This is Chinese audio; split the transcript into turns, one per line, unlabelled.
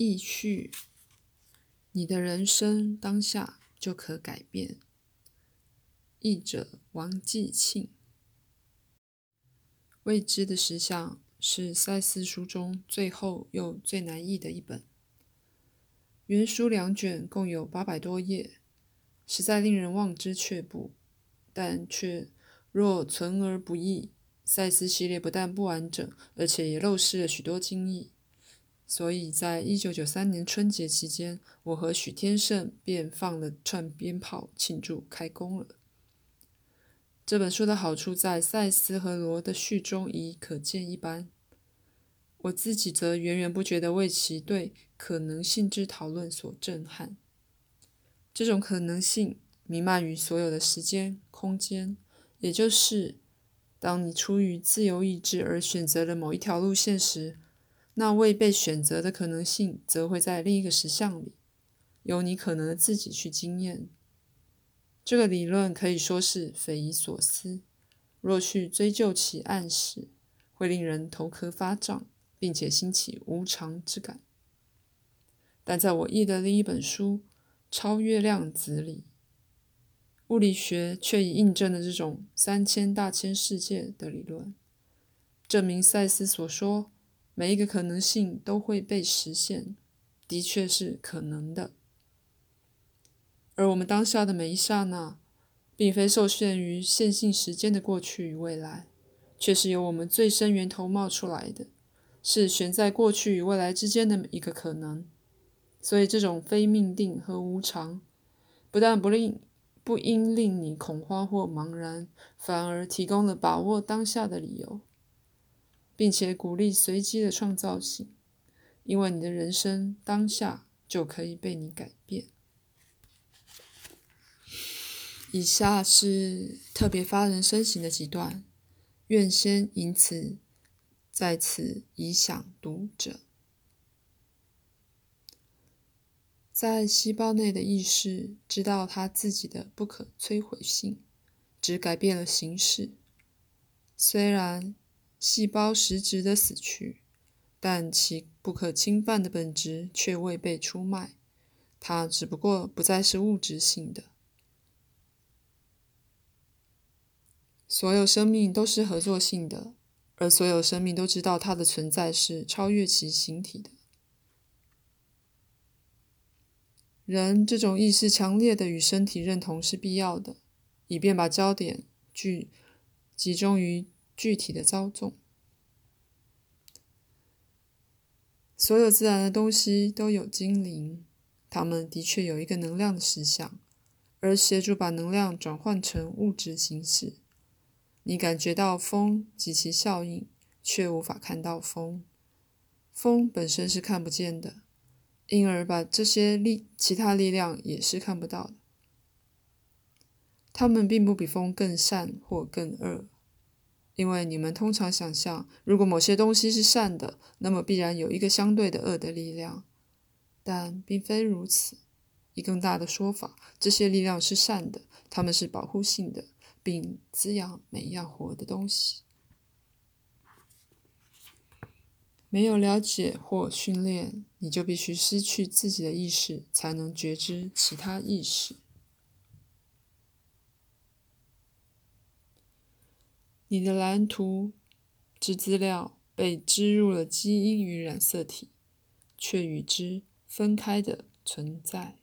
意序，你的人生当下就可改变。译者王继庆。未知的实相是赛斯书中最后又最难译的一本。原书两卷共有八百多页，实在令人望之却步。但却若存而不译，赛斯系列不但不完整，而且也漏失了许多精义。所以在一九九三年春节期间，我和许天胜便放了串鞭炮庆祝开工了。这本书的好处在赛斯和罗的序中已可见一斑，我自己则源源不绝地为其对可能性之讨论所震撼。这种可能性弥漫于所有的时间、空间，也就是当你出于自由意志而选择了某一条路线时。那未被选择的可能性，则会在另一个实相里，由你可能的自己去经验。这个理论可以说是匪夷所思，若去追究其暗示，会令人头壳发胀，并且兴起无常之感。但在我译的另一本书《超越量子》里，物理学却已印证了这种三千大千世界的理论，证明赛斯所说。每一个可能性都会被实现，的确是可能的。而我们当下的每一刹那，并非受限于线性时间的过去与未来，却是由我们最深源头冒出来的，是悬在过去与未来之间的一个可能。所以，这种非命定和无常，不但不令不应令你恐慌或茫然，反而提供了把握当下的理由。并且鼓励随机的创造性，因为你的人生当下就可以被你改变。以下是特别发人深省的几段，愿先因此在此以响读者。在细胞内的意识知道它自己的不可摧毁性，只改变了形式，虽然。细胞实质的死去，但其不可侵犯的本质却未被出卖。它只不过不再是物质性的。所有生命都是合作性的，而所有生命都知道它的存在是超越其形体的。人这种意识强烈的与身体认同是必要的，以便把焦点聚集中于。具体的操纵，所有自然的东西都有精灵，它们的确有一个能量的实相，而协助把能量转换成物质形式。你感觉到风及其效应，却无法看到风。风本身是看不见的，因而把这些力其他力量也是看不到的。它们并不比风更善或更恶。因为你们通常想象，如果某些东西是善的，那么必然有一个相对的恶的力量，但并非如此。以更大的说法，这些力量是善的，它们是保护性的，并滋养每一样活的东西。没有了解或训练，你就必须失去自己的意识，才能觉知其他意识。你的蓝图之资料被植入了基因与染色体，却与之分开的存在。